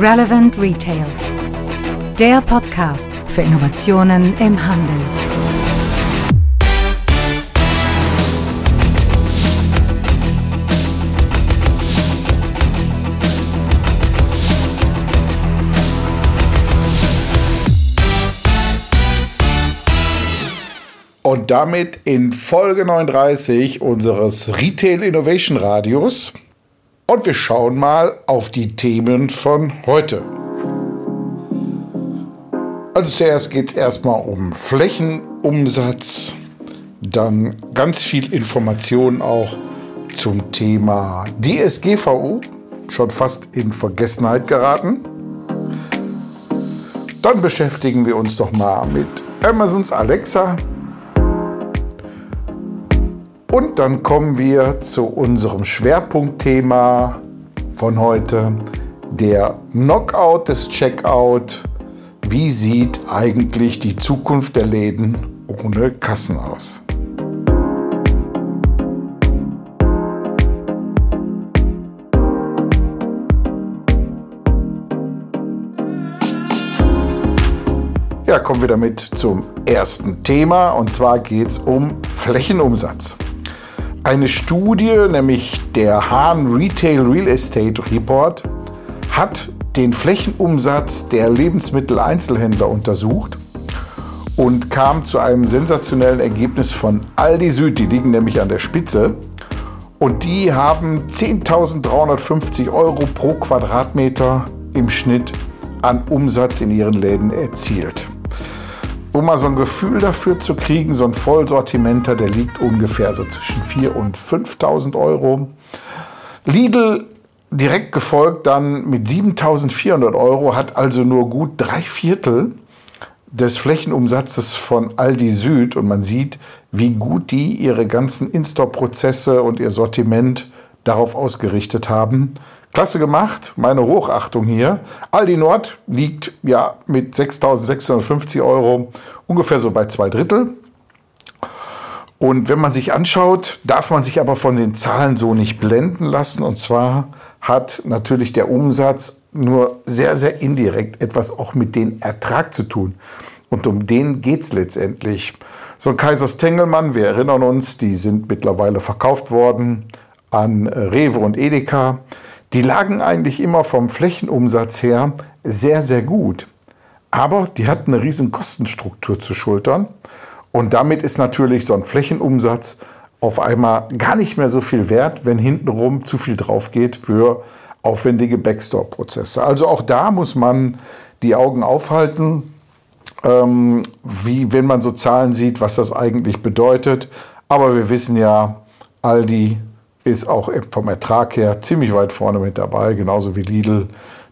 Relevant Retail. Der Podcast für Innovationen im Handel. Und damit in Folge 39 unseres Retail Innovation Radios. Und wir schauen mal auf die Themen von heute. Also zuerst geht es erstmal um Flächenumsatz, dann ganz viel Information auch zum Thema DSGVO, schon fast in Vergessenheit geraten. Dann beschäftigen wir uns noch mal mit Amazons Alexa, und dann kommen wir zu unserem Schwerpunktthema von heute, der Knockout des Checkout. Wie sieht eigentlich die Zukunft der Läden ohne Kassen aus? Ja, kommen wir damit zum ersten Thema und zwar geht es um Flächenumsatz. Eine Studie, nämlich der Hahn Retail Real Estate Report, hat den Flächenumsatz der Lebensmitteleinzelhändler untersucht und kam zu einem sensationellen Ergebnis von Aldi Süd. Die liegen nämlich an der Spitze. Und die haben 10.350 Euro pro Quadratmeter im Schnitt an Umsatz in ihren Läden erzielt um mal so ein Gefühl dafür zu kriegen, so ein Vollsortimenter, der liegt ungefähr so zwischen 4.000 und 5.000 Euro. Lidl direkt gefolgt dann mit 7.400 Euro, hat also nur gut drei Viertel des Flächenumsatzes von Aldi Süd und man sieht, wie gut die ihre ganzen In-Store-Prozesse und ihr Sortiment darauf ausgerichtet haben, Klasse gemacht, meine Hochachtung hier. Aldi Nord liegt ja mit 6.650 Euro ungefähr so bei zwei Drittel. Und wenn man sich anschaut, darf man sich aber von den Zahlen so nicht blenden lassen. Und zwar hat natürlich der Umsatz nur sehr, sehr indirekt etwas auch mit dem Ertrag zu tun. Und um den geht es letztendlich. So ein Kaisers Tengelmann, wir erinnern uns, die sind mittlerweile verkauft worden an Rewe und Edeka. Die lagen eigentlich immer vom Flächenumsatz her sehr, sehr gut. Aber die hatten eine riesen Kostenstruktur zu schultern. Und damit ist natürlich so ein Flächenumsatz auf einmal gar nicht mehr so viel wert, wenn hintenrum zu viel drauf geht für aufwendige Backstore-Prozesse. Also auch da muss man die Augen aufhalten, ähm, wie wenn man so Zahlen sieht, was das eigentlich bedeutet. Aber wir wissen ja, Aldi, ist auch vom Ertrag her ziemlich weit vorne mit dabei, genauso wie Lidl.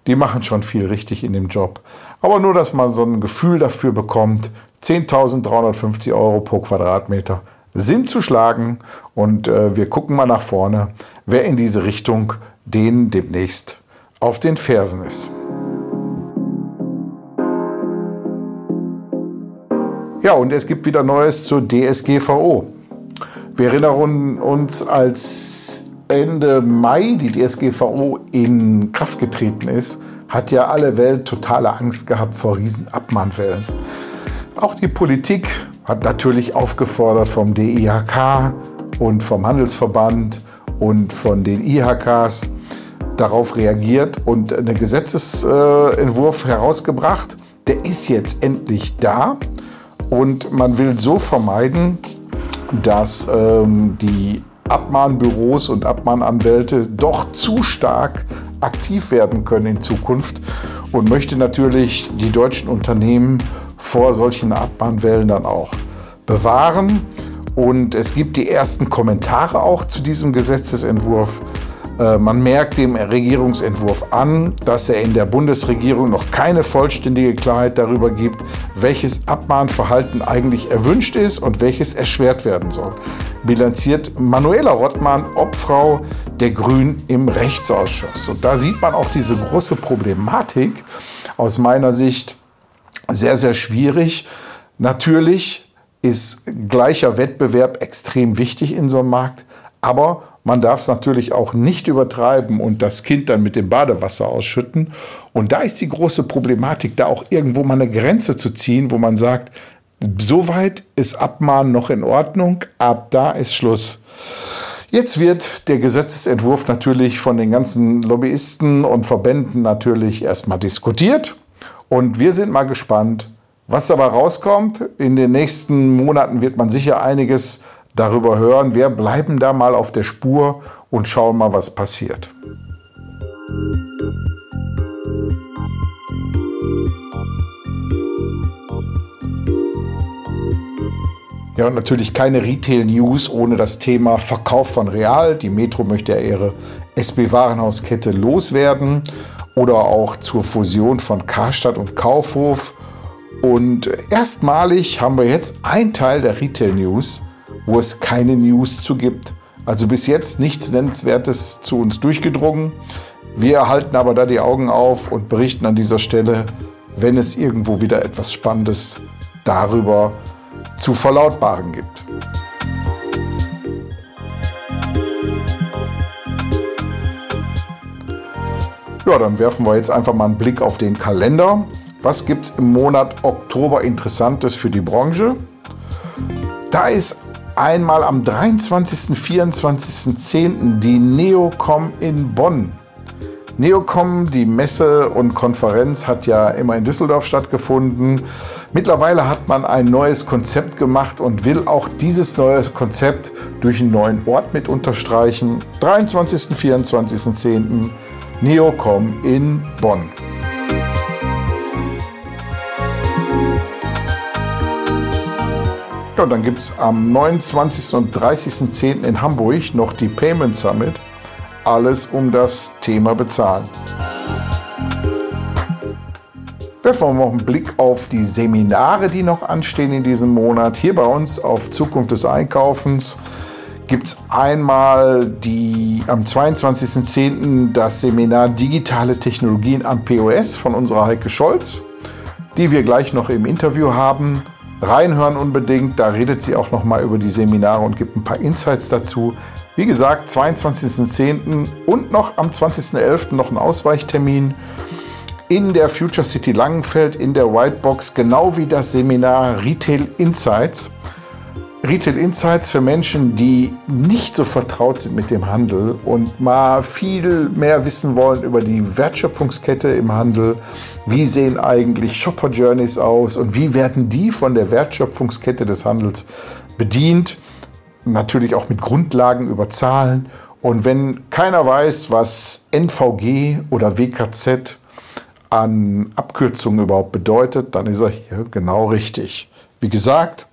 Die machen schon viel richtig in dem Job. Aber nur, dass man so ein Gefühl dafür bekommt, 10.350 Euro pro Quadratmeter sind zu schlagen und äh, wir gucken mal nach vorne, wer in diese Richtung denen demnächst auf den Fersen ist. Ja, und es gibt wieder Neues zur DSGVO. Wir erinnern uns, als Ende Mai die DSGVO in Kraft getreten ist, hat ja alle Welt totale Angst gehabt vor Riesenabmahnwellen. Auch die Politik hat natürlich aufgefordert vom DIHK und vom Handelsverband und von den IHKs darauf reagiert und einen Gesetzesentwurf herausgebracht. Der ist jetzt endlich da und man will so vermeiden, dass ähm, die Abmahnbüros und Abmahnanwälte doch zu stark aktiv werden können in Zukunft und möchte natürlich die deutschen Unternehmen vor solchen Abmahnwellen dann auch bewahren. Und es gibt die ersten Kommentare auch zu diesem Gesetzesentwurf. Äh, man merkt dem Regierungsentwurf an, dass er in der Bundesregierung noch keine vollständige Klarheit darüber gibt, welches Abmahnverhalten eigentlich erwünscht ist und welches erschwert werden soll. Bilanziert Manuela Rottmann, Obfrau der Grünen im Rechtsausschuss. Und da sieht man auch diese große Problematik aus meiner Sicht sehr, sehr schwierig. Natürlich ist gleicher Wettbewerb extrem wichtig in so einem Markt, aber Man darf es natürlich auch nicht übertreiben und das Kind dann mit dem Badewasser ausschütten. Und da ist die große Problematik, da auch irgendwo mal eine Grenze zu ziehen, wo man sagt, soweit ist Abmahnen noch in Ordnung, ab da ist Schluss. Jetzt wird der Gesetzesentwurf natürlich von den ganzen Lobbyisten und Verbänden natürlich erstmal diskutiert. Und wir sind mal gespannt, was dabei rauskommt. In den nächsten Monaten wird man sicher einiges darüber hören. Wir bleiben da mal auf der Spur und schauen mal, was passiert. Ja, und natürlich keine Retail-News ohne das Thema Verkauf von Real. Die Metro möchte ja ihre SB-Warenhauskette loswerden oder auch zur Fusion von Karstadt und Kaufhof. Und erstmalig haben wir jetzt einen Teil der Retail-News, wo es keine News zu gibt. Also bis jetzt nichts Nennenswertes zu uns durchgedrungen. Wir halten aber da die Augen auf und berichten an dieser Stelle, wenn es irgendwo wieder etwas Spannendes darüber zu verlautbaren gibt. Ja, dann werfen wir jetzt einfach mal einen Blick auf den Kalender. Was gibt es im Monat Oktober Interessantes für die Branche? Da ist einmal am 23. 24. 10. die Neocom in Bonn. Neocom, die Messe und Konferenz, hat ja immer in Düsseldorf stattgefunden. Mittlerweile hat man ein neues Konzept gemacht und will auch dieses neue Konzept durch einen neuen Ort mit unterstreichen. 23. 24. 10. Neocom in Bonn. Ja, dann gibt es am 29. und 30.10. in Hamburg noch die Payment Summit alles um das Thema Bezahlen. Werfen wir noch einen Blick auf die Seminare, die noch anstehen in diesem Monat. Hier bei uns auf Zukunft des Einkaufens gibt es einmal die, am 22.10. das Seminar Digitale Technologien am POS von unserer Heike Scholz, die wir gleich noch im Interview haben. Reinhören unbedingt, da redet sie auch noch mal über die Seminare und gibt ein paar Insights dazu. Wie gesagt, 22.10. und noch am 20.11. noch ein Ausweichtermin in der Future City Langenfeld in der Whitebox, genau wie das Seminar Retail Insights. Retail Insights für Menschen, die nicht so vertraut sind mit dem Handel und mal viel mehr wissen wollen über die Wertschöpfungskette im Handel. Wie sehen eigentlich Shopper Journeys aus und wie werden die von der Wertschöpfungskette des Handels bedient? natürlich auch mit Grundlagen über Zahlen. Und wenn keiner weiß, was NVG oder WKZ an Abkürzungen überhaupt bedeutet, dann ist er hier genau richtig. Wie gesagt,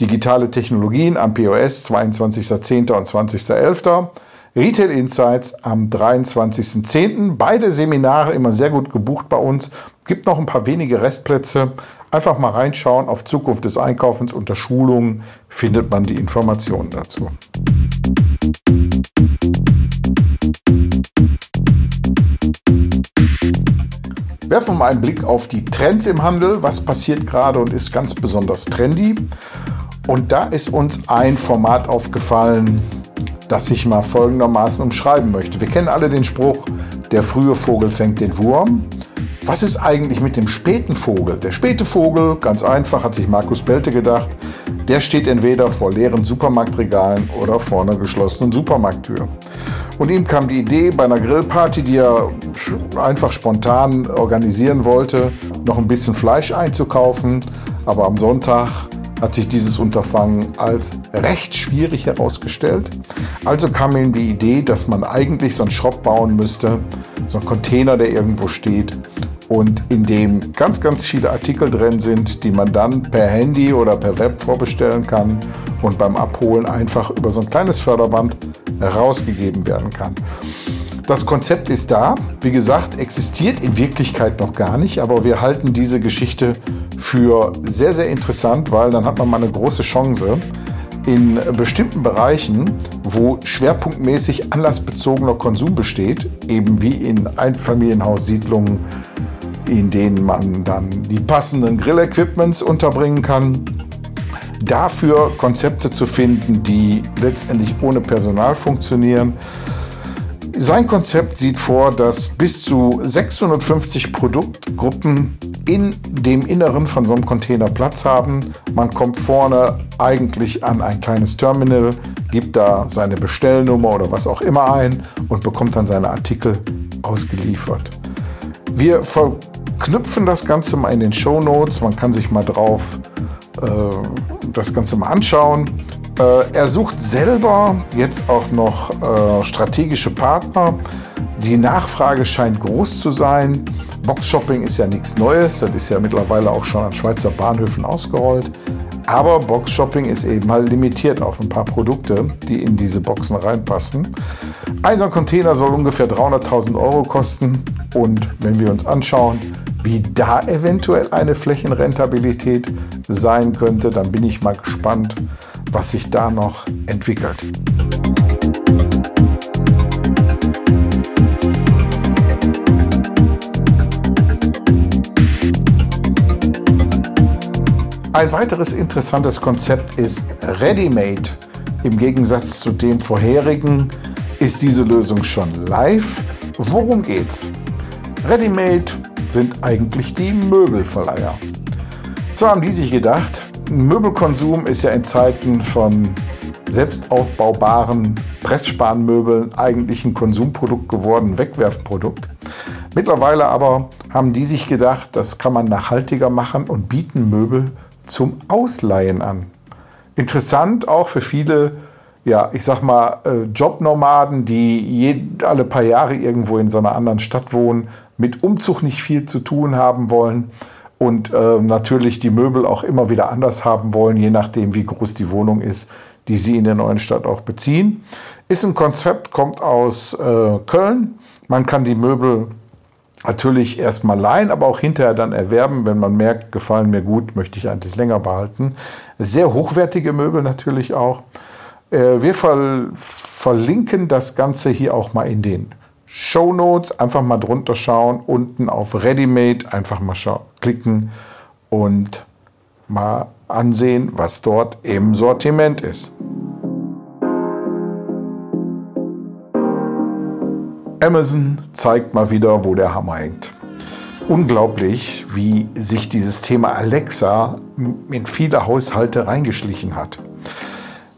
digitale Technologien am POS 22.10. und 20.11. Retail Insights am 23.10. Beide Seminare immer sehr gut gebucht bei uns. Gibt noch ein paar wenige Restplätze. Einfach mal reinschauen auf Zukunft des Einkaufens unter Schulungen findet man die Informationen dazu. Werfen wir mal einen Blick auf die Trends im Handel. Was passiert gerade und ist ganz besonders trendy? Und da ist uns ein Format aufgefallen, das ich mal folgendermaßen umschreiben möchte. Wir kennen alle den Spruch, der frühe Vogel fängt den Wurm. Was ist eigentlich mit dem späten Vogel? Der späte Vogel, ganz einfach, hat sich Markus Belte gedacht, der steht entweder vor leeren Supermarktregalen oder vor einer geschlossenen Supermarkttür. Und ihm kam die Idee, bei einer Grillparty, die er einfach spontan organisieren wollte, noch ein bisschen Fleisch einzukaufen. Aber am Sonntag hat sich dieses Unterfangen als recht schwierig herausgestellt. Also kam ihm die Idee, dass man eigentlich so einen Shop bauen müsste, so einen Container, der irgendwo steht und in dem ganz, ganz viele Artikel drin sind, die man dann per Handy oder per Web vorbestellen kann und beim Abholen einfach über so ein kleines Förderband herausgegeben werden kann. Das Konzept ist da, wie gesagt, existiert in Wirklichkeit noch gar nicht, aber wir halten diese Geschichte für sehr, sehr interessant, weil dann hat man mal eine große Chance, in bestimmten Bereichen, wo schwerpunktmäßig anlassbezogener Konsum besteht, eben wie in Einfamilienhaussiedlungen, in denen man dann die passenden Grillequipments unterbringen kann, dafür Konzepte zu finden, die letztendlich ohne Personal funktionieren. Sein Konzept sieht vor, dass bis zu 650 Produktgruppen in dem Inneren von so einem Container Platz haben. Man kommt vorne eigentlich an ein kleines Terminal, gibt da seine Bestellnummer oder was auch immer ein und bekommt dann seine Artikel ausgeliefert. Wir verknüpfen das Ganze mal in den Show Notes. Man kann sich mal drauf äh, das Ganze mal anschauen. Äh, er sucht selber jetzt auch noch äh, strategische Partner. Die Nachfrage scheint groß zu sein. Boxshopping ist ja nichts Neues, das ist ja mittlerweile auch schon an Schweizer Bahnhöfen ausgerollt. Aber Boxshopping ist eben halt limitiert auf ein paar Produkte, die in diese Boxen reinpassen. Ein Container soll ungefähr 300.000 Euro kosten. Und wenn wir uns anschauen, wie da eventuell eine Flächenrentabilität sein könnte, dann bin ich mal gespannt, was sich da noch entwickelt. Ein weiteres interessantes Konzept ist Ready-Made. Im Gegensatz zu dem vorherigen ist diese Lösung schon live. Worum geht's? Ready-Made sind eigentlich die Möbelverleiher. Zwar haben die sich gedacht, Möbelkonsum ist ja in Zeiten von selbstaufbaubaren Pressspanmöbeln eigentlich ein Konsumprodukt geworden, Wegwerfprodukt. Mittlerweile aber haben die sich gedacht, das kann man nachhaltiger machen und bieten Möbel zum Ausleihen an. Interessant auch für viele, ja, ich sag mal, äh, Jobnomaden, die alle paar Jahre irgendwo in so einer anderen Stadt wohnen, mit Umzug nicht viel zu tun haben wollen und äh, natürlich die Möbel auch immer wieder anders haben wollen, je nachdem, wie groß die Wohnung ist, die sie in der neuen Stadt auch beziehen. Ist ein Konzept, kommt aus äh, Köln. Man kann die Möbel natürlich erstmal leihen, aber auch hinterher dann erwerben, wenn man merkt, gefallen mir gut, möchte ich eigentlich länger behalten. Sehr hochwertige Möbel natürlich auch. Äh, wir ver verlinken das Ganze hier auch mal in den Show Notes. Einfach mal drunter schauen, unten auf Readymade einfach mal klicken und mal ansehen, was dort im Sortiment ist. Amazon zeigt mal wieder, wo der Hammer hängt. Unglaublich, wie sich dieses Thema Alexa in viele Haushalte reingeschlichen hat.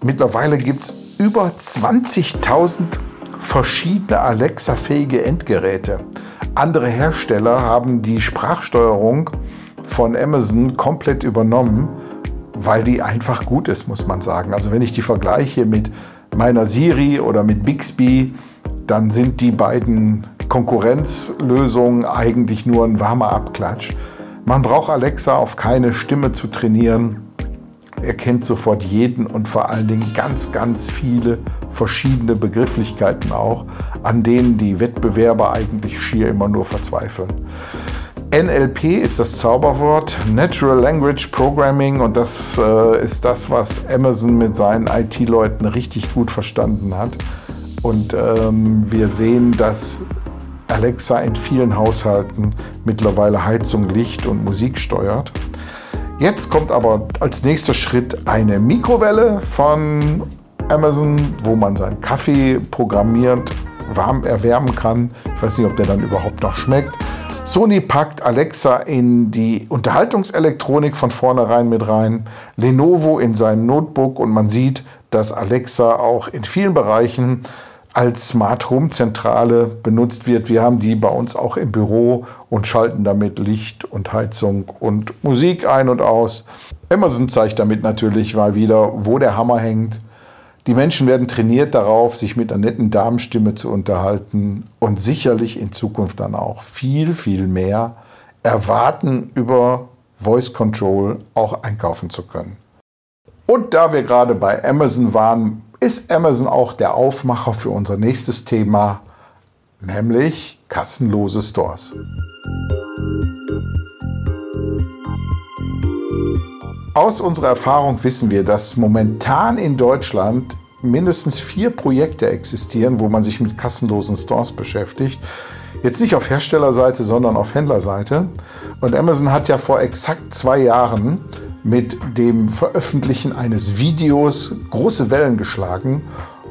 Mittlerweile gibt es über 20.000 verschiedene Alexa-fähige Endgeräte. Andere Hersteller haben die Sprachsteuerung von Amazon komplett übernommen, weil die einfach gut ist, muss man sagen. Also wenn ich die vergleiche mit meiner Siri oder mit Bixby, dann sind die beiden Konkurrenzlösungen eigentlich nur ein warmer Abklatsch. Man braucht Alexa auf keine Stimme zu trainieren. Er kennt sofort jeden und vor allen Dingen ganz, ganz viele verschiedene Begrifflichkeiten auch, an denen die Wettbewerber eigentlich schier immer nur verzweifeln. NLP ist das Zauberwort, Natural Language Programming, und das äh, ist das, was Amazon mit seinen IT-Leuten richtig gut verstanden hat. Und ähm, wir sehen, dass Alexa in vielen Haushalten mittlerweile Heizung, Licht und Musik steuert. Jetzt kommt aber als nächster Schritt eine Mikrowelle von Amazon, wo man seinen Kaffee programmiert warm erwärmen kann. Ich weiß nicht, ob der dann überhaupt noch schmeckt. Sony packt Alexa in die Unterhaltungselektronik von vornherein mit rein, Lenovo in sein Notebook und man sieht, dass Alexa auch in vielen Bereichen als Smart Home Zentrale benutzt wird. Wir haben die bei uns auch im Büro und schalten damit Licht und Heizung und Musik ein und aus. Amazon zeigt damit natürlich mal wieder, wo der Hammer hängt. Die Menschen werden trainiert darauf, sich mit einer netten Damenstimme zu unterhalten und sicherlich in Zukunft dann auch viel, viel mehr erwarten, über Voice Control auch einkaufen zu können. Und da wir gerade bei Amazon waren, ist Amazon auch der Aufmacher für unser nächstes Thema, nämlich kassenlose Stores. Aus unserer Erfahrung wissen wir, dass momentan in Deutschland mindestens vier Projekte existieren, wo man sich mit kassenlosen Stores beschäftigt. Jetzt nicht auf Herstellerseite, sondern auf Händlerseite. Und Amazon hat ja vor exakt zwei Jahren mit dem Veröffentlichen eines Videos große Wellen geschlagen,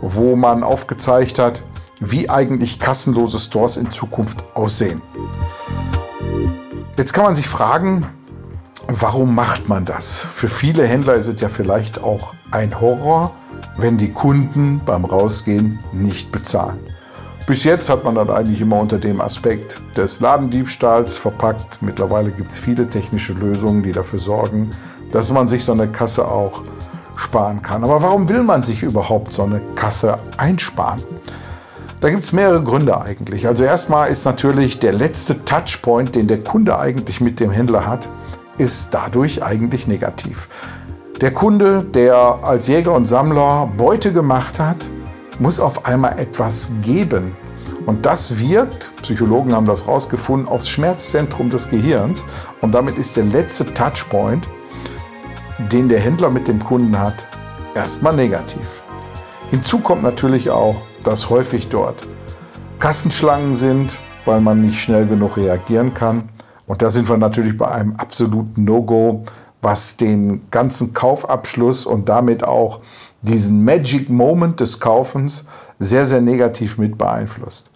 wo man aufgezeigt hat, wie eigentlich kassenlose Stores in Zukunft aussehen. Jetzt kann man sich fragen, warum macht man das? Für viele Händler ist es ja vielleicht auch ein Horror, wenn die Kunden beim Rausgehen nicht bezahlen. Bis jetzt hat man das eigentlich immer unter dem Aspekt des Ladendiebstahls verpackt. Mittlerweile gibt es viele technische Lösungen, die dafür sorgen, dass man sich so eine Kasse auch sparen kann. Aber warum will man sich überhaupt so eine Kasse einsparen? Da gibt es mehrere Gründe eigentlich. Also erstmal ist natürlich der letzte Touchpoint, den der Kunde eigentlich mit dem Händler hat, ist dadurch eigentlich negativ. Der Kunde, der als Jäger und Sammler Beute gemacht hat, muss auf einmal etwas geben. Und das wirkt, Psychologen haben das herausgefunden, aufs Schmerzzentrum des Gehirns. Und damit ist der letzte Touchpoint, den der Händler mit dem Kunden hat, erstmal negativ. Hinzu kommt natürlich auch, dass häufig dort Kassenschlangen sind, weil man nicht schnell genug reagieren kann. Und da sind wir natürlich bei einem absoluten No-Go, was den ganzen Kaufabschluss und damit auch diesen Magic Moment des Kaufens sehr, sehr negativ mit beeinflusst.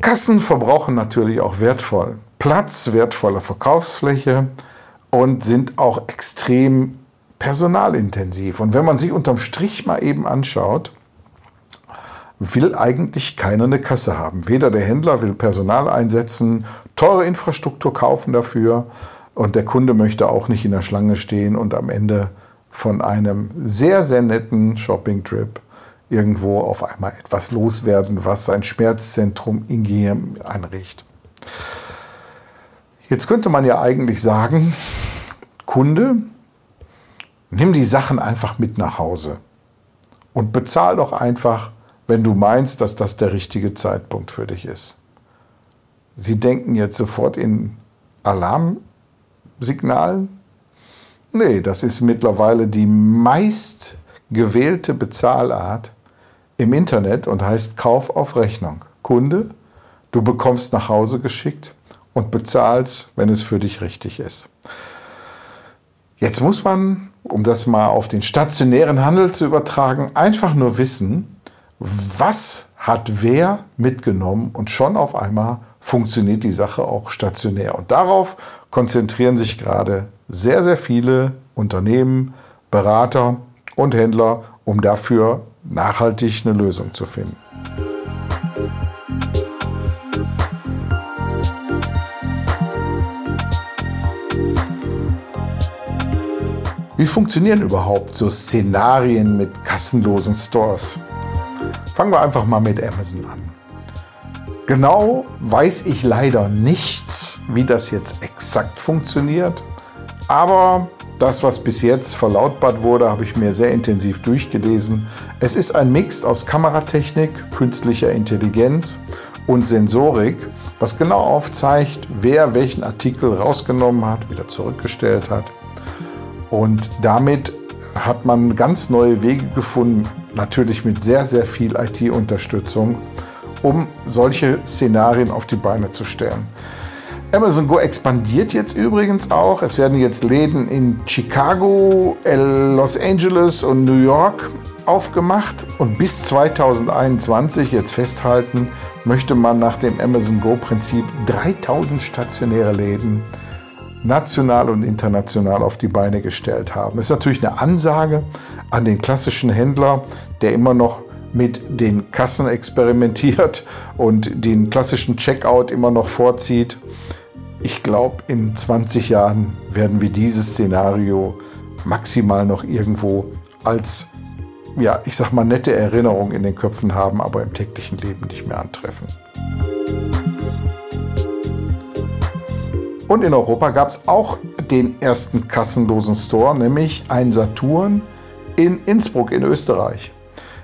Kassen verbrauchen natürlich auch wertvoll Platz, wertvolle Verkaufsfläche und sind auch extrem personalintensiv. Und wenn man sich unterm Strich mal eben anschaut, will eigentlich keiner eine Kasse haben. Weder der Händler will Personal einsetzen, teure Infrastruktur kaufen dafür und der Kunde möchte auch nicht in der Schlange stehen und am Ende von einem sehr, sehr netten Shopping-Trip irgendwo auf einmal etwas loswerden, was sein Schmerzzentrum in Gehirn anregt. Jetzt könnte man ja eigentlich sagen, Kunde, nimm die Sachen einfach mit nach Hause und bezahl doch einfach, wenn du meinst, dass das der richtige Zeitpunkt für dich ist. Sie denken jetzt sofort in Alarmsignalen, Nee, das ist mittlerweile die meist gewählte Bezahlart im Internet und heißt Kauf auf Rechnung. Kunde, du bekommst nach Hause geschickt und bezahlst, wenn es für dich richtig ist. Jetzt muss man, um das mal auf den stationären Handel zu übertragen, einfach nur wissen, was hat wer mitgenommen und schon auf einmal funktioniert die Sache auch stationär. Und darauf konzentrieren sich gerade sehr, sehr viele Unternehmen, Berater und Händler, um dafür nachhaltig eine Lösung zu finden. Wie funktionieren überhaupt so Szenarien mit kassenlosen Stores? Fangen wir einfach mal mit Amazon an. Genau weiß ich leider nichts, wie das jetzt exakt funktioniert, aber das, was bis jetzt verlautbart wurde, habe ich mir sehr intensiv durchgelesen. Es ist ein Mix aus Kameratechnik, künstlicher Intelligenz und Sensorik, was genau aufzeigt, wer welchen Artikel rausgenommen hat, wieder zurückgestellt hat. Und damit hat man ganz neue Wege gefunden, natürlich mit sehr, sehr viel IT-Unterstützung, um solche Szenarien auf die Beine zu stellen. Amazon Go expandiert jetzt übrigens auch. Es werden jetzt Läden in Chicago, Los Angeles und New York aufgemacht. Und bis 2021, jetzt festhalten, möchte man nach dem Amazon Go-Prinzip 3000 stationäre Läden national und international auf die Beine gestellt haben. Das ist natürlich eine Ansage an den klassischen Händler, der immer noch mit den Kassen experimentiert und den klassischen Checkout immer noch vorzieht. Ich glaube, in 20 Jahren werden wir dieses Szenario maximal noch irgendwo als, ja, ich sag mal, nette Erinnerung in den Köpfen haben, aber im täglichen Leben nicht mehr antreffen. Und in Europa gab es auch den ersten kassenlosen Store, nämlich ein Saturn in Innsbruck in Österreich.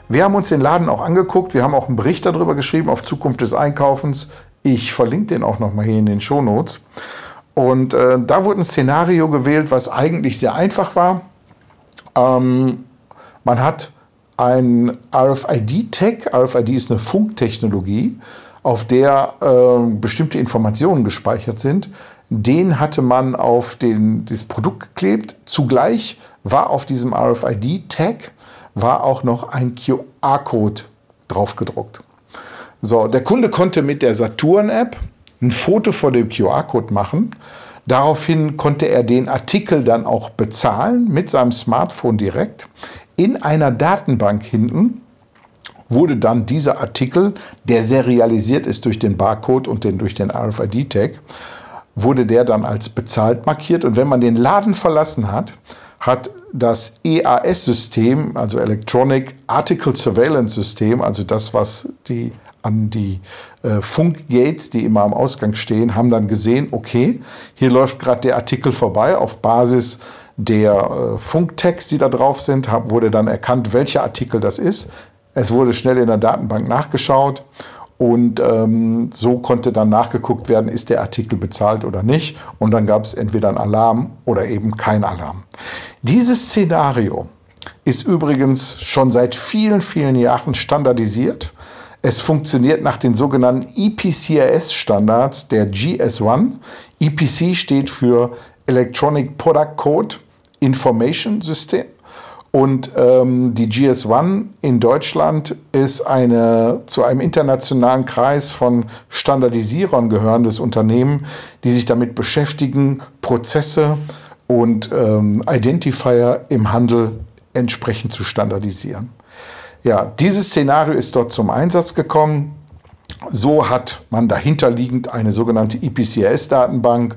Wir haben uns den Laden auch angeguckt, wir haben auch einen Bericht darüber geschrieben auf Zukunft des Einkaufens. Ich verlinke den auch nochmal hier in den Shownotes. Und äh, da wurde ein Szenario gewählt, was eigentlich sehr einfach war. Ähm, man hat ein RFID-Tag. RFID ist eine Funktechnologie, auf der äh, bestimmte Informationen gespeichert sind. Den hatte man auf den, das Produkt geklebt. Zugleich war auf diesem RFID-Tag auch noch ein QR-Code drauf gedruckt. So, der Kunde konnte mit der Saturn-App ein Foto von dem QR-Code machen. Daraufhin konnte er den Artikel dann auch bezahlen mit seinem Smartphone direkt. In einer Datenbank hinten wurde dann dieser Artikel, der serialisiert ist durch den Barcode und den, durch den RFID-Tag, wurde der dann als bezahlt markiert. Und wenn man den Laden verlassen hat, hat das EAS-System, also Electronic Article Surveillance System, also das, was die an die äh, Funkgates, die immer am Ausgang stehen, haben dann gesehen, okay, hier läuft gerade der Artikel vorbei. Auf Basis der äh, Funktext, die da drauf sind, hab, wurde dann erkannt, welcher Artikel das ist. Es wurde schnell in der Datenbank nachgeschaut und ähm, so konnte dann nachgeguckt werden, ist der Artikel bezahlt oder nicht. Und dann gab es entweder einen Alarm oder eben kein Alarm. Dieses Szenario ist übrigens schon seit vielen, vielen Jahren standardisiert. Es funktioniert nach den sogenannten EPCIS-Standards der GS1. EPC steht für Electronic Product Code Information System. Und ähm, die GS1 in Deutschland ist eine zu einem internationalen Kreis von Standardisierern gehörendes Unternehmen, die sich damit beschäftigen, Prozesse und ähm, Identifier im Handel entsprechend zu standardisieren. Ja, dieses Szenario ist dort zum Einsatz gekommen. So hat man dahinterliegend eine sogenannte EPCS-Datenbank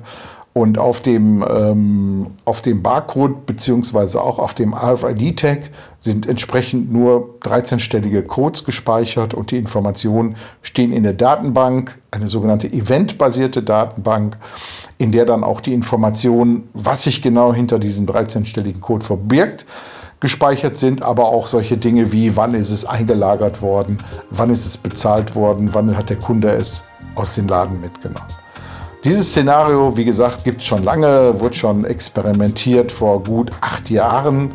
und auf dem, ähm, auf dem Barcode beziehungsweise auch auf dem RFID-Tag sind entsprechend nur 13-stellige Codes gespeichert und die Informationen stehen in der Datenbank, eine sogenannte eventbasierte Datenbank, in der dann auch die Informationen, was sich genau hinter diesem 13-stelligen Code verbirgt, gespeichert sind, aber auch solche Dinge wie, wann ist es eingelagert worden, wann ist es bezahlt worden, wann hat der Kunde es aus den Laden mitgenommen. Dieses Szenario, wie gesagt, gibt es schon lange, wurde schon experimentiert vor gut acht Jahren.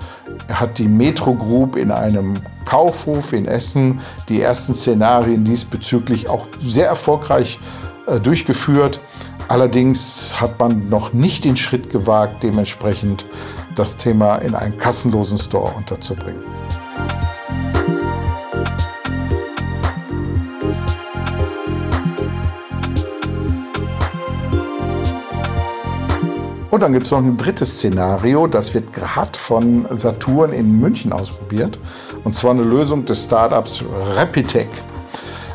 Hat die Metro Group in einem Kaufhof in Essen die ersten Szenarien diesbezüglich auch sehr erfolgreich äh, durchgeführt. Allerdings hat man noch nicht den Schritt gewagt, dementsprechend das Thema in einen kassenlosen Store unterzubringen. Und dann gibt es noch ein drittes Szenario, das wird gerade von Saturn in München ausprobiert. Und zwar eine Lösung des Startups Rapitech.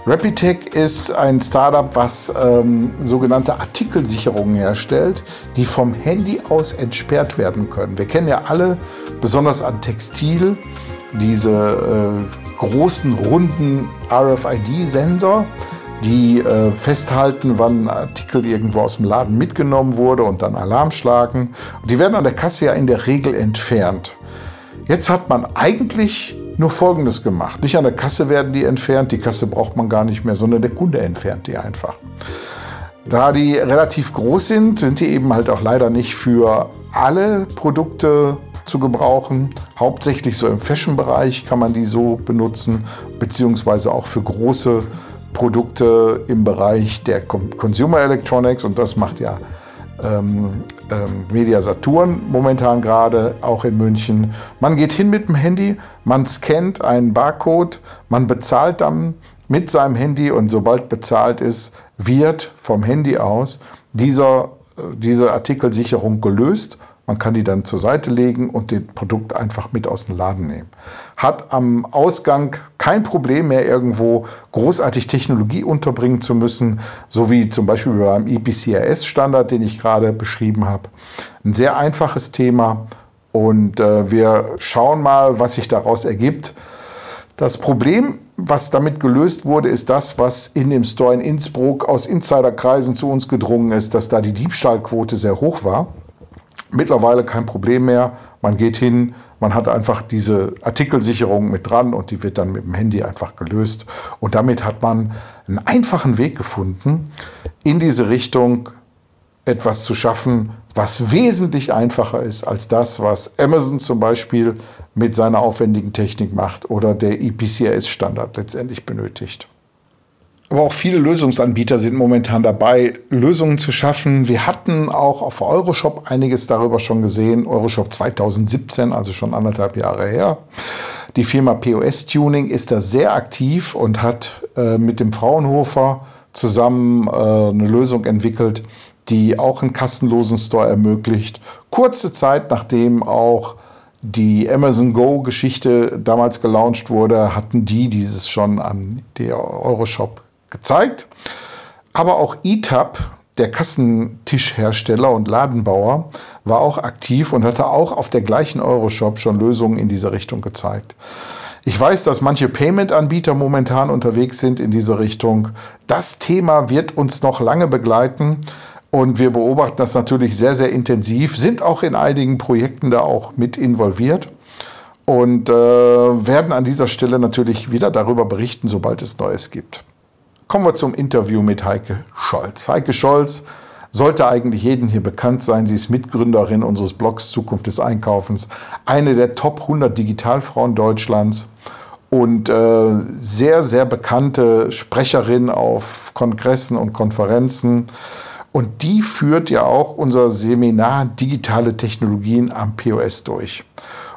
Rapitech ist ein Startup, was ähm, sogenannte Artikelsicherungen herstellt, die vom Handy aus entsperrt werden können. Wir kennen ja alle, besonders an Textil, diese äh, großen runden RFID-Sensor, die äh, festhalten, wann ein Artikel irgendwo aus dem Laden mitgenommen wurde und dann Alarm schlagen. Und die werden an der Kasse ja in der Regel entfernt. Jetzt hat man eigentlich nur Folgendes gemacht. Nicht an der Kasse werden die entfernt, die Kasse braucht man gar nicht mehr, sondern der Kunde entfernt die einfach. Da die relativ groß sind, sind die eben halt auch leider nicht für alle Produkte zu gebrauchen. Hauptsächlich so im Fashion-Bereich kann man die so benutzen, beziehungsweise auch für große Produkte im Bereich der Consumer Electronics und das macht ja ähm, ähm, Media Saturn momentan gerade, auch in München. Man geht hin mit dem Handy, man scannt einen Barcode, man bezahlt dann mit seinem Handy und sobald bezahlt ist, wird vom Handy aus dieser, äh, diese Artikelsicherung gelöst man kann die dann zur Seite legen und das Produkt einfach mit aus dem Laden nehmen. Hat am Ausgang kein Problem mehr, irgendwo großartig Technologie unterbringen zu müssen, so wie zum Beispiel beim EPCRS-Standard, den ich gerade beschrieben habe. Ein sehr einfaches Thema und äh, wir schauen mal, was sich daraus ergibt. Das Problem, was damit gelöst wurde, ist das, was in dem Store in Innsbruck aus Insiderkreisen zu uns gedrungen ist, dass da die Diebstahlquote sehr hoch war. Mittlerweile kein Problem mehr. Man geht hin, man hat einfach diese Artikelsicherung mit dran und die wird dann mit dem Handy einfach gelöst. Und damit hat man einen einfachen Weg gefunden, in diese Richtung etwas zu schaffen, was wesentlich einfacher ist als das, was Amazon zum Beispiel mit seiner aufwendigen Technik macht oder der EPCS-Standard letztendlich benötigt. Aber auch viele Lösungsanbieter sind momentan dabei, Lösungen zu schaffen. Wir hatten auch auf Euroshop einiges darüber schon gesehen. Euroshop 2017, also schon anderthalb Jahre her. Die Firma POS Tuning ist da sehr aktiv und hat äh, mit dem Fraunhofer zusammen äh, eine Lösung entwickelt, die auch einen kostenlosen Store ermöglicht. Kurze Zeit nachdem auch die Amazon Go-Geschichte damals gelauncht wurde, hatten die dieses schon an der Euroshop gezeigt. Aber auch ETAP, der Kassentischhersteller und Ladenbauer, war auch aktiv und hatte auch auf der gleichen Euroshop schon Lösungen in diese Richtung gezeigt. Ich weiß, dass manche Payment-Anbieter momentan unterwegs sind in diese Richtung. Das Thema wird uns noch lange begleiten. Und wir beobachten das natürlich sehr, sehr intensiv, sind auch in einigen Projekten da auch mit involviert und äh, werden an dieser Stelle natürlich wieder darüber berichten, sobald es Neues gibt. Kommen wir zum Interview mit Heike Scholz. Heike Scholz sollte eigentlich jedem hier bekannt sein. Sie ist Mitgründerin unseres Blogs Zukunft des Einkaufens, eine der Top 100 Digitalfrauen Deutschlands und äh, sehr, sehr bekannte Sprecherin auf Kongressen und Konferenzen. Und die führt ja auch unser Seminar Digitale Technologien am POS durch.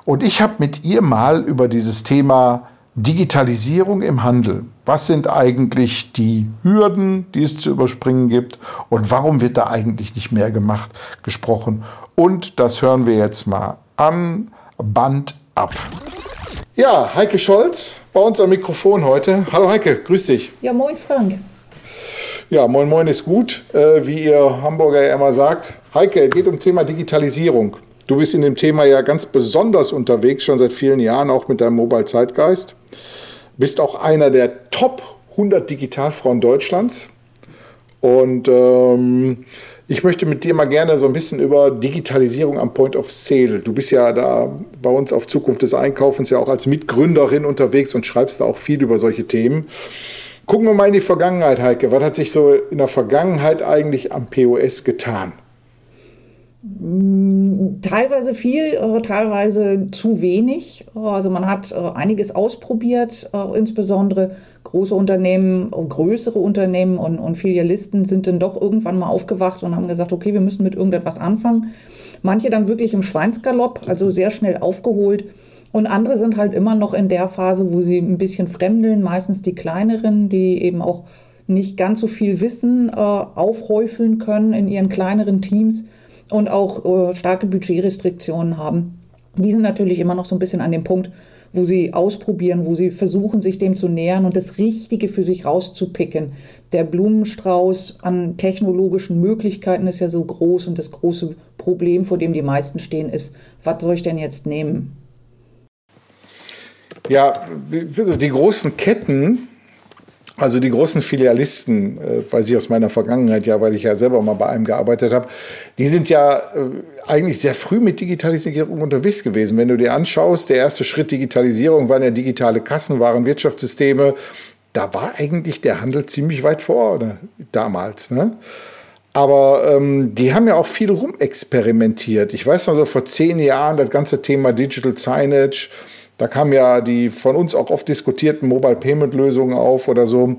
Und ich habe mit ihr mal über dieses Thema Digitalisierung im Handel. Was sind eigentlich die Hürden, die es zu überspringen gibt und warum wird da eigentlich nicht mehr gemacht, gesprochen? Und das hören wir jetzt mal an. Band ab. Ja, Heike Scholz bei uns am Mikrofon heute. Hallo Heike, grüß dich. Ja, moin Frank. Ja, Moin Moin ist gut, äh, wie ihr Hamburger ja immer sagt. Heike, es geht um Thema Digitalisierung. Du bist in dem Thema ja ganz besonders unterwegs, schon seit vielen Jahren, auch mit deinem Mobile Zeitgeist. Bist auch einer der Top 100 Digitalfrauen Deutschlands. Und ähm, ich möchte mit dir mal gerne so ein bisschen über Digitalisierung am Point of Sale. Du bist ja da bei uns auf Zukunft des Einkaufens ja auch als Mitgründerin unterwegs und schreibst da auch viel über solche Themen. Gucken wir mal in die Vergangenheit, Heike. Was hat sich so in der Vergangenheit eigentlich am POS getan? Teilweise viel, äh, teilweise zu wenig. Also man hat äh, einiges ausprobiert, äh, insbesondere große Unternehmen, größere Unternehmen und, und Filialisten sind dann doch irgendwann mal aufgewacht und haben gesagt, okay, wir müssen mit irgendetwas anfangen. Manche dann wirklich im Schweinsgalopp, also sehr schnell aufgeholt und andere sind halt immer noch in der Phase, wo sie ein bisschen fremdeln, meistens die kleineren, die eben auch nicht ganz so viel Wissen äh, aufhäufeln können in ihren kleineren Teams und auch äh, starke Budgetrestriktionen haben. Die sind natürlich immer noch so ein bisschen an dem Punkt, wo sie ausprobieren, wo sie versuchen, sich dem zu nähern und das Richtige für sich rauszupicken. Der Blumenstrauß an technologischen Möglichkeiten ist ja so groß und das große Problem, vor dem die meisten stehen, ist, was soll ich denn jetzt nehmen? Ja, die, die großen Ketten, also die großen Filialisten, äh, weiß ich aus meiner Vergangenheit ja, weil ich ja selber mal bei einem gearbeitet habe, die sind ja äh, eigentlich sehr früh mit Digitalisierung unterwegs gewesen. Wenn du dir anschaust, der erste Schritt Digitalisierung waren ja digitale Kassen, waren Wirtschaftssysteme. Da war eigentlich der Handel ziemlich weit vorne damals. Ne? Aber ähm, die haben ja auch viel rumexperimentiert. Ich weiß noch so vor zehn Jahren das ganze Thema Digital Signage da kamen ja die von uns auch oft diskutierten Mobile Payment Lösungen auf oder so.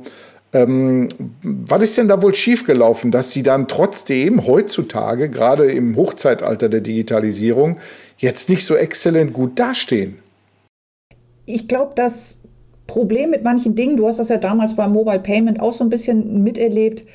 Ähm, was ist denn da wohl schiefgelaufen, dass sie dann trotzdem heutzutage, gerade im Hochzeitalter der Digitalisierung, jetzt nicht so exzellent gut dastehen? Ich glaube, das Problem mit manchen Dingen, du hast das ja damals beim Mobile Payment auch so ein bisschen miterlebt,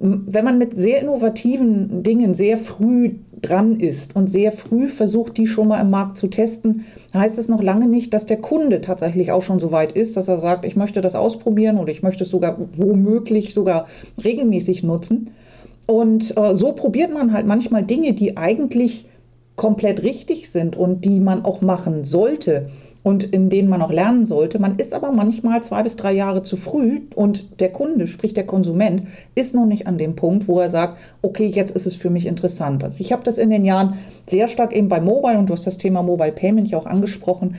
wenn man mit sehr innovativen Dingen sehr früh dran ist und sehr früh versucht, die schon mal im Markt zu testen, heißt es noch lange nicht, dass der Kunde tatsächlich auch schon so weit ist, dass er sagt, ich möchte das ausprobieren oder ich möchte es sogar womöglich sogar regelmäßig nutzen. Und äh, so probiert man halt manchmal Dinge, die eigentlich komplett richtig sind und die man auch machen sollte und in denen man auch lernen sollte. Man ist aber manchmal zwei bis drei Jahre zu früh und der Kunde, sprich der Konsument, ist noch nicht an dem Punkt, wo er sagt, okay, jetzt ist es für mich interessant. Also ich habe das in den Jahren sehr stark eben bei Mobile und du hast das Thema Mobile Payment ja auch angesprochen.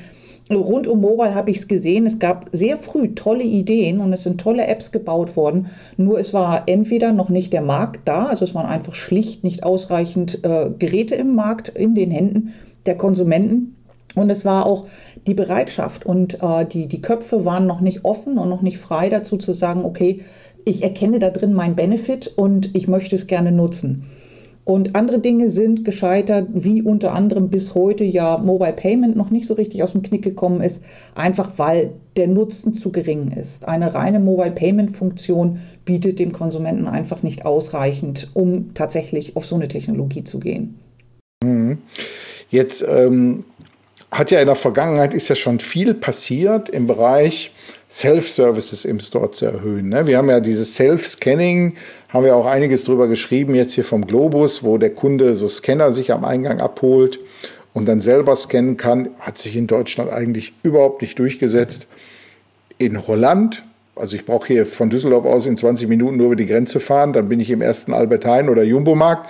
Rund um Mobile habe ich es gesehen. Es gab sehr früh tolle Ideen und es sind tolle Apps gebaut worden. Nur es war entweder noch nicht der Markt da, also es waren einfach schlicht nicht ausreichend äh, Geräte im Markt in den Händen der Konsumenten und es war auch die Bereitschaft und äh, die, die Köpfe waren noch nicht offen und noch nicht frei dazu zu sagen, okay, ich erkenne da drin meinen Benefit und ich möchte es gerne nutzen. Und andere Dinge sind gescheitert, wie unter anderem bis heute ja Mobile Payment noch nicht so richtig aus dem Knick gekommen ist, einfach weil der Nutzen zu gering ist. Eine reine Mobile Payment Funktion bietet dem Konsumenten einfach nicht ausreichend, um tatsächlich auf so eine Technologie zu gehen. Mhm. Jetzt ähm, hat ja in der Vergangenheit ist ja schon viel passiert im Bereich Self-Services im Store zu erhöhen. Ne? Wir haben ja dieses Self-Scanning, haben wir auch einiges drüber geschrieben, jetzt hier vom Globus, wo der Kunde so Scanner sich am Eingang abholt und dann selber scannen kann, hat sich in Deutschland eigentlich überhaupt nicht durchgesetzt. In Holland, also ich brauche hier von Düsseldorf aus in 20 Minuten nur über die Grenze fahren, dann bin ich im ersten Albert Heijn oder Jumbo-Markt,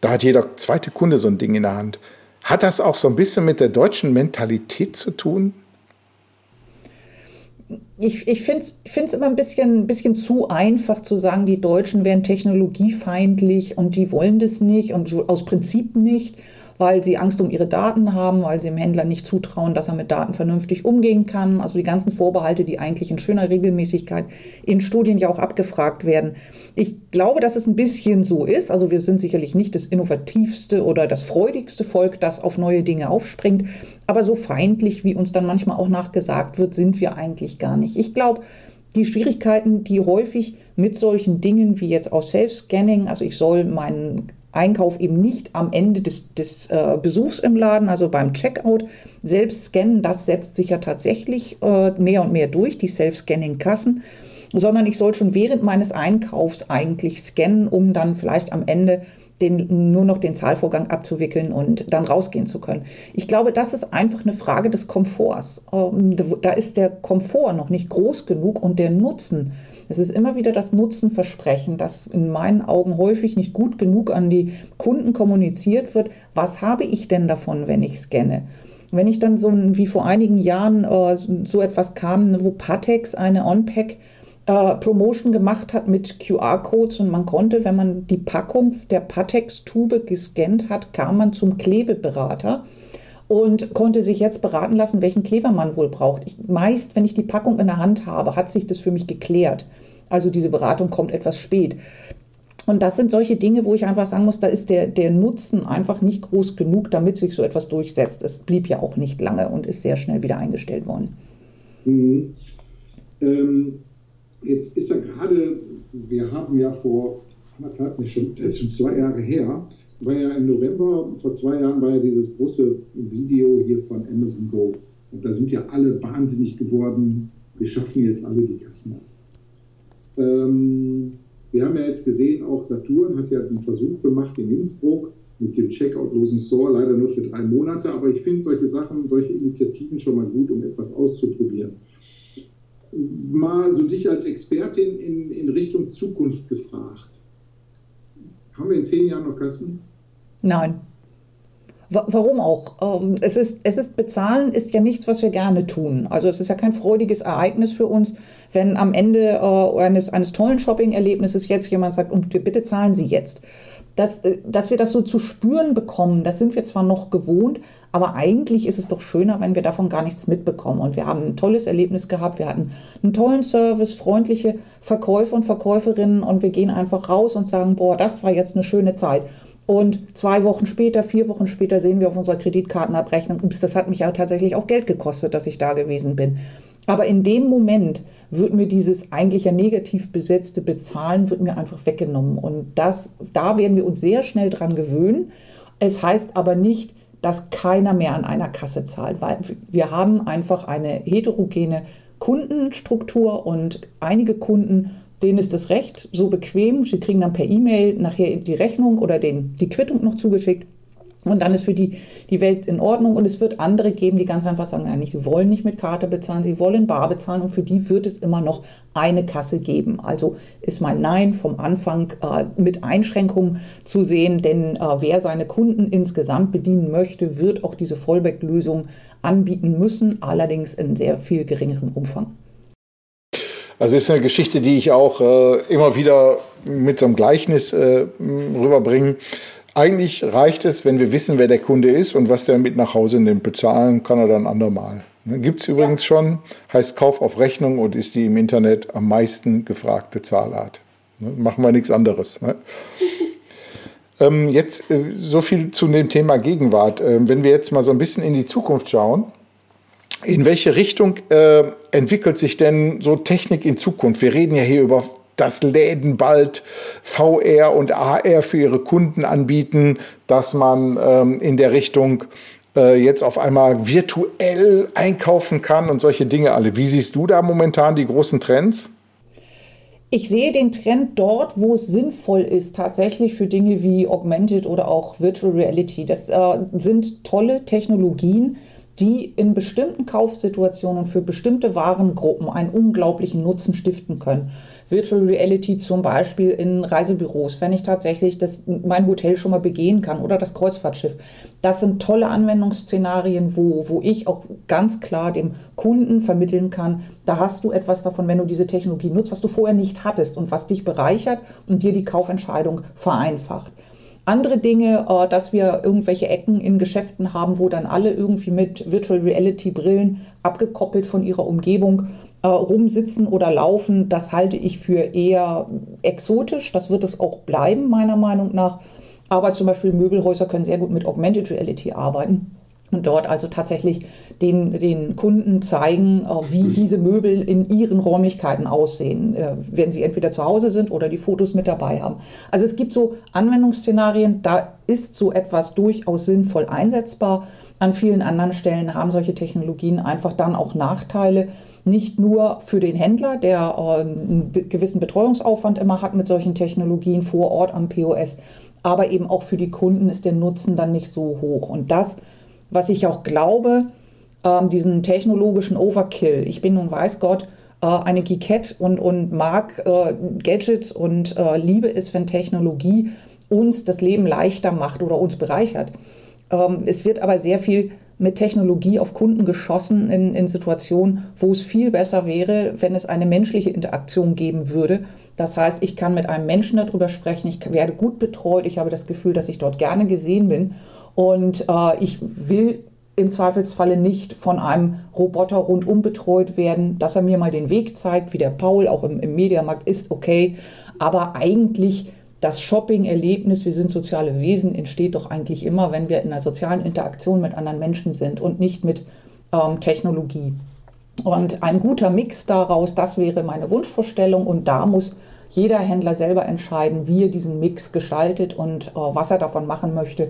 da hat jeder zweite Kunde so ein Ding in der Hand. Hat das auch so ein bisschen mit der deutschen Mentalität zu tun? ich, ich finde es immer ein bisschen, bisschen zu einfach zu sagen, die Deutschen wären technologiefeindlich und die wollen das nicht und aus Prinzip nicht weil sie Angst um ihre Daten haben, weil sie dem Händler nicht zutrauen, dass er mit Daten vernünftig umgehen kann. Also die ganzen Vorbehalte, die eigentlich in schöner Regelmäßigkeit in Studien ja auch abgefragt werden. Ich glaube, dass es ein bisschen so ist. Also wir sind sicherlich nicht das innovativste oder das freudigste Volk, das auf neue Dinge aufspringt. Aber so feindlich, wie uns dann manchmal auch nachgesagt wird, sind wir eigentlich gar nicht. Ich glaube, die Schwierigkeiten, die häufig mit solchen Dingen wie jetzt auch Self-Scanning, also ich soll meinen Einkauf eben nicht am Ende des, des äh, Besuchs im Laden, also beim Checkout, selbst scannen. Das setzt sich ja tatsächlich äh, mehr und mehr durch, die Self-Scanning-Kassen, sondern ich soll schon während meines Einkaufs eigentlich scannen, um dann vielleicht am Ende den, nur noch den Zahlvorgang abzuwickeln und dann rausgehen zu können. Ich glaube, das ist einfach eine Frage des Komforts. Ähm, da ist der Komfort noch nicht groß genug und der Nutzen es ist immer wieder das Nutzenversprechen, das in meinen Augen häufig nicht gut genug an die Kunden kommuniziert wird. Was habe ich denn davon, wenn ich scanne? Wenn ich dann so wie vor einigen Jahren äh, so etwas kam, wo Patex eine On-Pack äh, Promotion gemacht hat mit QR-Codes und man konnte, wenn man die Packung der Patex-Tube gescannt hat, kam man zum Klebeberater und konnte sich jetzt beraten lassen, welchen Kleber man wohl braucht. Ich, meist, wenn ich die Packung in der Hand habe, hat sich das für mich geklärt. Also diese Beratung kommt etwas spät. Und das sind solche Dinge, wo ich einfach sagen muss, da ist der, der Nutzen einfach nicht groß genug, damit sich so etwas durchsetzt. Es blieb ja auch nicht lange und ist sehr schnell wieder eingestellt worden. Mhm. Ähm, jetzt ist ja gerade, wir haben ja vor anderthalb, ist schon zwei Jahre her, war ja im November, vor zwei Jahren, war ja dieses große Video hier von Amazon Go. Und da sind ja alle wahnsinnig geworden. Wir schaffen jetzt alle die Kassen ab. Ähm, wir haben ja jetzt gesehen, auch Saturn hat ja einen Versuch gemacht in Innsbruck mit dem Checkout-losen Store, leider nur für drei Monate. Aber ich finde solche Sachen, solche Initiativen schon mal gut, um etwas auszuprobieren. Mal so dich als Expertin in, in Richtung Zukunft gefragt. Haben wir in zehn Jahren noch Kassen? Nein. Warum auch? Ähm, es ist, es ist bezahlen ist ja nichts, was wir gerne tun. Also es ist ja kein freudiges Ereignis für uns, wenn am Ende äh, eines, eines tollen Shopping-Erlebnisses jetzt jemand sagt, und bitte zahlen Sie jetzt. Dass, äh, dass wir das so zu spüren bekommen, das sind wir zwar noch gewohnt, aber eigentlich ist es doch schöner, wenn wir davon gar nichts mitbekommen. Und wir haben ein tolles Erlebnis gehabt, wir hatten einen tollen Service, freundliche Verkäufer und Verkäuferinnen und wir gehen einfach raus und sagen, boah, das war jetzt eine schöne Zeit. Und zwei Wochen später, vier Wochen später sehen wir auf unserer Kreditkartenabrechnung, ups, das hat mich ja tatsächlich auch Geld gekostet, dass ich da gewesen bin. Aber in dem Moment wird mir dieses eigentlich ja negativ besetzte Bezahlen wird mir einfach weggenommen. Und das, da werden wir uns sehr schnell dran gewöhnen. Es heißt aber nicht, dass keiner mehr an einer Kasse zahlt, weil wir haben einfach eine heterogene Kundenstruktur und einige Kunden denen ist das Recht so bequem. Sie kriegen dann per E-Mail nachher die Rechnung oder den, die Quittung noch zugeschickt. Und dann ist für die, die Welt in Ordnung. Und es wird andere geben, die ganz einfach sagen, nein, sie wollen nicht mit Karte bezahlen, sie wollen bar bezahlen. Und für die wird es immer noch eine Kasse geben. Also ist mein Nein vom Anfang äh, mit Einschränkungen zu sehen. Denn äh, wer seine Kunden insgesamt bedienen möchte, wird auch diese Vollback-Lösung anbieten müssen, allerdings in sehr viel geringerem Umfang. Also ist eine Geschichte, die ich auch äh, immer wieder mit so einem Gleichnis äh, rüberbringe. Eigentlich reicht es, wenn wir wissen, wer der Kunde ist und was der mit nach Hause nimmt. Bezahlen kann er dann andermal. Ne, Gibt es übrigens ja. schon, heißt Kauf auf Rechnung und ist die im Internet am meisten gefragte Zahlart. Ne? Machen wir nichts anderes. Ne? ähm, jetzt äh, so viel zu dem Thema Gegenwart. Ähm, wenn wir jetzt mal so ein bisschen in die Zukunft schauen, in welche Richtung äh, entwickelt sich denn so Technik in Zukunft? Wir reden ja hier über dass Läden bald VR und AR für ihre Kunden anbieten, dass man ähm, in der Richtung äh, jetzt auf einmal virtuell einkaufen kann und solche Dinge alle. Wie siehst du da momentan die großen Trends? Ich sehe den Trend dort, wo es sinnvoll ist, tatsächlich für Dinge wie Augmented oder auch Virtual Reality. Das äh, sind tolle Technologien, die in bestimmten Kaufsituationen für bestimmte Warengruppen einen unglaublichen Nutzen stiften können. Virtual Reality zum Beispiel in Reisebüros, wenn ich tatsächlich das, mein Hotel schon mal begehen kann oder das Kreuzfahrtschiff. Das sind tolle Anwendungsszenarien, wo, wo ich auch ganz klar dem Kunden vermitteln kann, da hast du etwas davon, wenn du diese Technologie nutzt, was du vorher nicht hattest und was dich bereichert und dir die Kaufentscheidung vereinfacht andere Dinge, äh, dass wir irgendwelche Ecken in Geschäften haben, wo dann alle irgendwie mit Virtual Reality Brillen abgekoppelt von ihrer Umgebung äh, rumsitzen oder laufen, das halte ich für eher exotisch. Das wird es auch bleiben, meiner Meinung nach. Aber zum Beispiel Möbelhäuser können sehr gut mit Augmented Reality arbeiten und dort also tatsächlich den, den Kunden zeigen, äh, wie diese Möbel in ihren Räumlichkeiten aussehen, äh, wenn sie entweder zu Hause sind oder die Fotos mit dabei haben. Also es gibt so Anwendungsszenarien, da ist so etwas durchaus sinnvoll einsetzbar. An vielen anderen Stellen haben solche Technologien einfach dann auch Nachteile, nicht nur für den Händler, der äh, einen gewissen Betreuungsaufwand immer hat mit solchen Technologien vor Ort am POS, aber eben auch für die Kunden ist der Nutzen dann nicht so hoch. Und das was ich auch glaube, ähm, diesen technologischen Overkill. Ich bin nun, weiß Gott, äh, eine Geekette und, und mag äh, Gadgets und äh, liebe es, wenn Technologie uns das Leben leichter macht oder uns bereichert. Ähm, es wird aber sehr viel mit Technologie auf Kunden geschossen in, in Situationen, wo es viel besser wäre, wenn es eine menschliche Interaktion geben würde. Das heißt, ich kann mit einem Menschen darüber sprechen, ich werde gut betreut, ich habe das Gefühl, dass ich dort gerne gesehen bin und äh, ich will im Zweifelsfalle nicht von einem Roboter rundum betreut werden, dass er mir mal den Weg zeigt, wie der Paul auch im, im Mediamarkt ist, okay. Aber eigentlich das Shopping-Erlebnis, wir sind soziale Wesen, entsteht doch eigentlich immer, wenn wir in einer sozialen Interaktion mit anderen Menschen sind und nicht mit ähm, Technologie. Und ein guter Mix daraus, das wäre meine Wunschvorstellung. Und da muss jeder Händler selber entscheiden, wie er diesen Mix gestaltet und äh, was er davon machen möchte.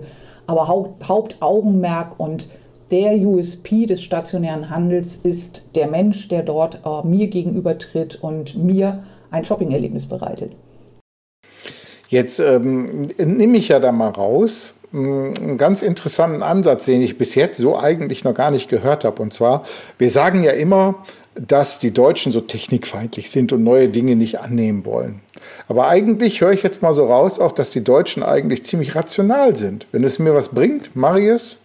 Aber Haupt, Hauptaugenmerk und der USP des stationären Handels ist der Mensch, der dort äh, mir gegenüber tritt und mir ein Shopping-Erlebnis bereitet. Jetzt ähm, nehme ich ja da mal raus mm, einen ganz interessanten Ansatz, den ich bis jetzt so eigentlich noch gar nicht gehört habe. Und zwar, wir sagen ja immer, dass die Deutschen so technikfeindlich sind und neue Dinge nicht annehmen wollen. Aber eigentlich höre ich jetzt mal so raus, auch dass die Deutschen eigentlich ziemlich rational sind. Wenn es mir was bringt, mache ich es.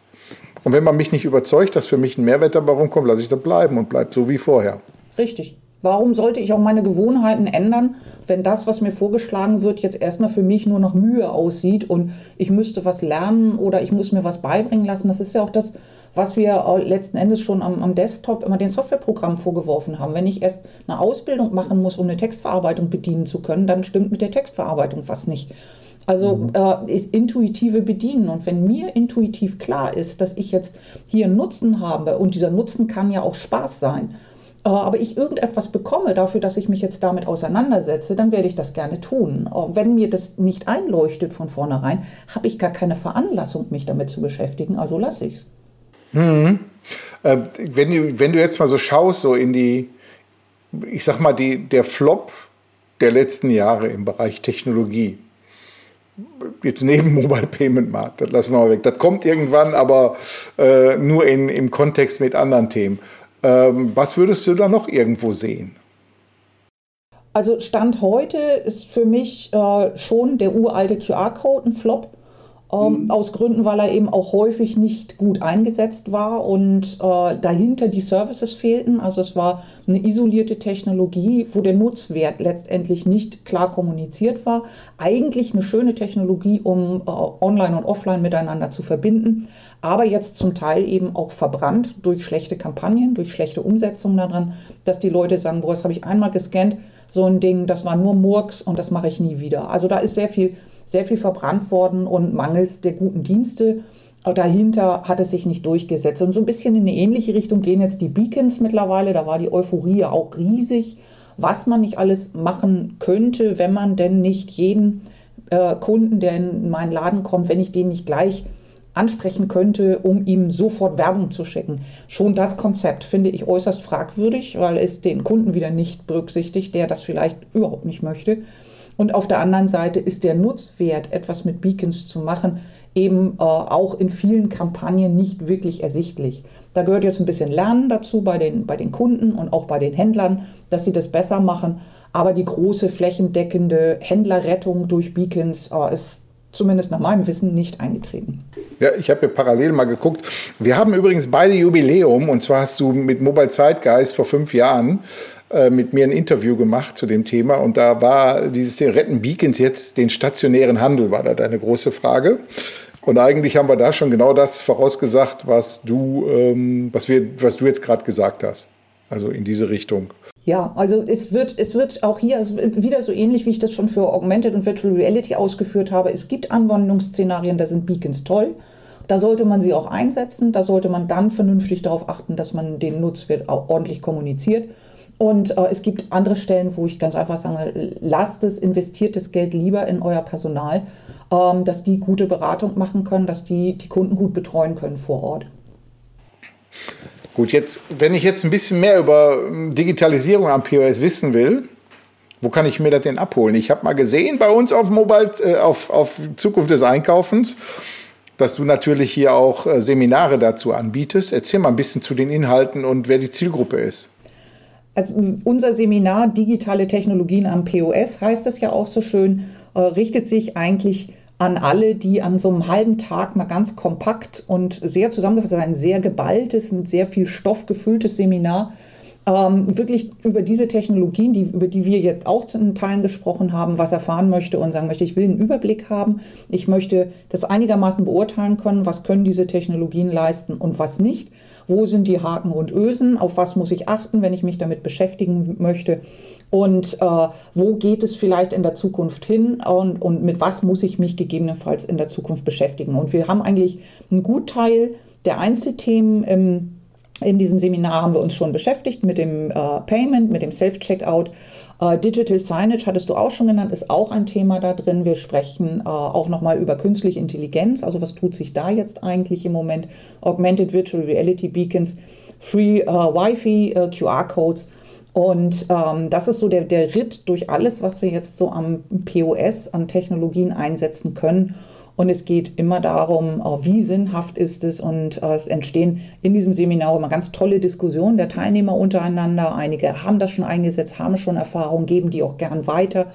Und wenn man mich nicht überzeugt, dass für mich ein Mehrwert dabei rumkommt, lasse ich da bleiben und bleibt so wie vorher. Richtig. Warum sollte ich auch meine Gewohnheiten ändern, wenn das, was mir vorgeschlagen wird, jetzt erstmal für mich nur noch Mühe aussieht und ich müsste was lernen oder ich muss mir was beibringen lassen? Das ist ja auch das, was wir letzten Endes schon am, am Desktop immer den Softwareprogrammen vorgeworfen haben. Wenn ich erst eine Ausbildung machen muss, um eine Textverarbeitung bedienen zu können, dann stimmt mit der Textverarbeitung was nicht. Also mhm. äh, ist intuitive Bedienen. Und wenn mir intuitiv klar ist, dass ich jetzt hier einen Nutzen habe, und dieser Nutzen kann ja auch Spaß sein, aber ich irgendetwas bekomme dafür, dass ich mich jetzt damit auseinandersetze, dann werde ich das gerne tun. Äh, wenn mir das nicht einleuchtet von vornherein, habe ich gar keine Veranlassung, mich damit zu beschäftigen, also lasse ich es. Mhm. Äh, wenn, du, wenn du jetzt mal so schaust, so in die, ich sag mal, die, der Flop der letzten Jahre im Bereich Technologie, jetzt neben Mobile Payment Markt, das lassen wir mal weg. Das kommt irgendwann, aber äh, nur in, im Kontext mit anderen Themen. Ähm, was würdest du da noch irgendwo sehen? Also Stand heute ist für mich äh, schon der uralte QR-Code ein Flop. Ähm, mhm. aus Gründen, weil er eben auch häufig nicht gut eingesetzt war und äh, dahinter die Services fehlten. Also es war eine isolierte Technologie, wo der Nutzwert letztendlich nicht klar kommuniziert war. Eigentlich eine schöne Technologie, um äh, online und offline miteinander zu verbinden, aber jetzt zum Teil eben auch verbrannt durch schlechte Kampagnen, durch schlechte Umsetzungen daran, dass die Leute sagen, boah, das habe ich einmal gescannt, so ein Ding, das war nur Murks und das mache ich nie wieder. Also da ist sehr viel sehr viel verbrannt worden und mangels der guten Dienste dahinter hat es sich nicht durchgesetzt. Und so ein bisschen in eine ähnliche Richtung gehen jetzt die Beacons mittlerweile. Da war die Euphorie auch riesig, was man nicht alles machen könnte, wenn man denn nicht jeden äh, Kunden, der in meinen Laden kommt, wenn ich den nicht gleich ansprechen könnte, um ihm sofort Werbung zu schicken. Schon das Konzept finde ich äußerst fragwürdig, weil es den Kunden wieder nicht berücksichtigt, der das vielleicht überhaupt nicht möchte. Und auf der anderen Seite ist der Nutzwert, etwas mit Beacons zu machen, eben äh, auch in vielen Kampagnen nicht wirklich ersichtlich. Da gehört jetzt ein bisschen Lernen dazu bei den, bei den Kunden und auch bei den Händlern, dass sie das besser machen. Aber die große flächendeckende Händlerrettung durch Beacons äh, ist zumindest nach meinem Wissen nicht eingetreten. Ja, ich habe hier parallel mal geguckt. Wir haben übrigens beide Jubiläum und zwar hast du mit Mobile Zeitgeist vor fünf Jahren mit mir ein Interview gemacht zu dem Thema und da war dieses Retten Beacons jetzt den stationären Handel, war da deine große Frage. Und eigentlich haben wir da schon genau das vorausgesagt, was du, ähm, was wir, was du jetzt gerade gesagt hast. Also in diese Richtung. Ja, also es wird, es wird auch hier wieder so ähnlich, wie ich das schon für Augmented und Virtual Reality ausgeführt habe. Es gibt Anwendungsszenarien, da sind Beacons toll. Da sollte man sie auch einsetzen. Da sollte man dann vernünftig darauf achten, dass man den Nutzwert auch ordentlich kommuniziert. Und äh, es gibt andere Stellen, wo ich ganz einfach sage, lasst es, investiert das Geld lieber in euer Personal, ähm, dass die gute Beratung machen können, dass die die Kunden gut betreuen können vor Ort. Gut, jetzt, wenn ich jetzt ein bisschen mehr über ähm, Digitalisierung am POS wissen will, wo kann ich mir das denn abholen? Ich habe mal gesehen bei uns auf Mobile, äh, auf, auf Zukunft des Einkaufens, dass du natürlich hier auch äh, Seminare dazu anbietest. Erzähl mal ein bisschen zu den Inhalten und wer die Zielgruppe ist. Also unser Seminar Digitale Technologien am POS heißt es ja auch so schön, äh, richtet sich eigentlich an alle, die an so einem halben Tag mal ganz kompakt und sehr zusammengefasst, ein sehr geballtes, mit sehr viel Stoff gefülltes Seminar ähm, wirklich über diese Technologien, die, über die wir jetzt auch in Teilen gesprochen haben, was erfahren möchte und sagen möchte, ich will einen Überblick haben, ich möchte das einigermaßen beurteilen können, was können diese Technologien leisten und was nicht wo sind die Haken und Ösen, auf was muss ich achten, wenn ich mich damit beschäftigen möchte und äh, wo geht es vielleicht in der Zukunft hin und, und mit was muss ich mich gegebenenfalls in der Zukunft beschäftigen. Und wir haben eigentlich einen Gutteil der Einzelthemen im in diesem Seminar haben wir uns schon beschäftigt mit dem äh, Payment, mit dem Self-Checkout Digital Signage hattest du auch schon genannt, ist auch ein Thema da drin. Wir sprechen äh, auch nochmal über künstliche Intelligenz. Also was tut sich da jetzt eigentlich im Moment? Augmented Virtual Reality Beacons, Free äh, Wi-Fi, äh, QR-Codes. Und ähm, das ist so der, der Ritt durch alles, was wir jetzt so am POS an Technologien einsetzen können. Und es geht immer darum, wie sinnhaft ist es. Und äh, es entstehen in diesem Seminar immer ganz tolle Diskussionen der Teilnehmer untereinander. Einige haben das schon eingesetzt, haben schon Erfahrungen, geben die auch gern weiter.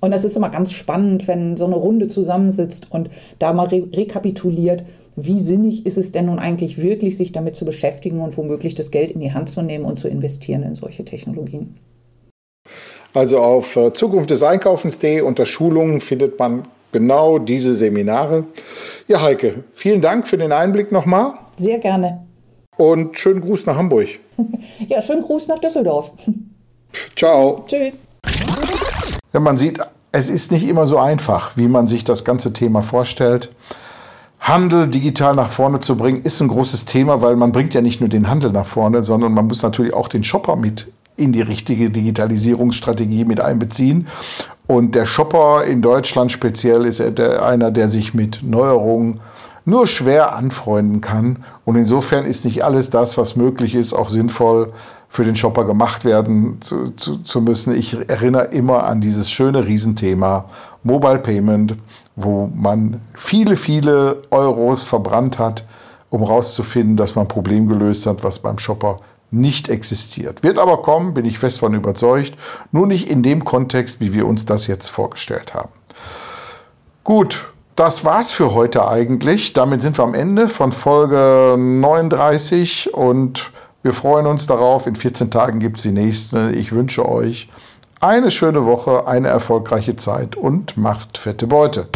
Und das ist immer ganz spannend, wenn so eine Runde zusammensitzt und da mal re rekapituliert, wie sinnig ist es denn nun eigentlich wirklich, sich damit zu beschäftigen und womöglich das Geld in die Hand zu nehmen und zu investieren in solche Technologien. Also auf äh, Zukunft des Einkaufens.de unter Schulungen findet man genau diese Seminare. Ja, Heike, vielen Dank für den Einblick nochmal. Sehr gerne. Und schönen Gruß nach Hamburg. ja, schönen Gruß nach Düsseldorf. Ciao. Tschüss. Ja, man sieht, es ist nicht immer so einfach, wie man sich das ganze Thema vorstellt. Handel digital nach vorne zu bringen, ist ein großes Thema, weil man bringt ja nicht nur den Handel nach vorne, sondern man muss natürlich auch den Shopper mit in die richtige Digitalisierungsstrategie mit einbeziehen. Und der Shopper in Deutschland speziell ist einer, der sich mit Neuerungen nur schwer anfreunden kann. Und insofern ist nicht alles das, was möglich ist, auch sinnvoll für den Shopper gemacht werden zu, zu, zu müssen. Ich erinnere immer an dieses schöne Riesenthema Mobile Payment, wo man viele, viele Euros verbrannt hat, um rauszufinden, dass man ein Problem gelöst hat, was beim Shopper nicht existiert. Wird aber kommen, bin ich fest von überzeugt, nur nicht in dem Kontext, wie wir uns das jetzt vorgestellt haben. Gut, Das war's für heute eigentlich. Damit sind wir am Ende von Folge 39 und wir freuen uns darauf. In 14 Tagen gibt es die nächste. Ich wünsche euch eine schöne Woche, eine erfolgreiche Zeit und macht fette Beute.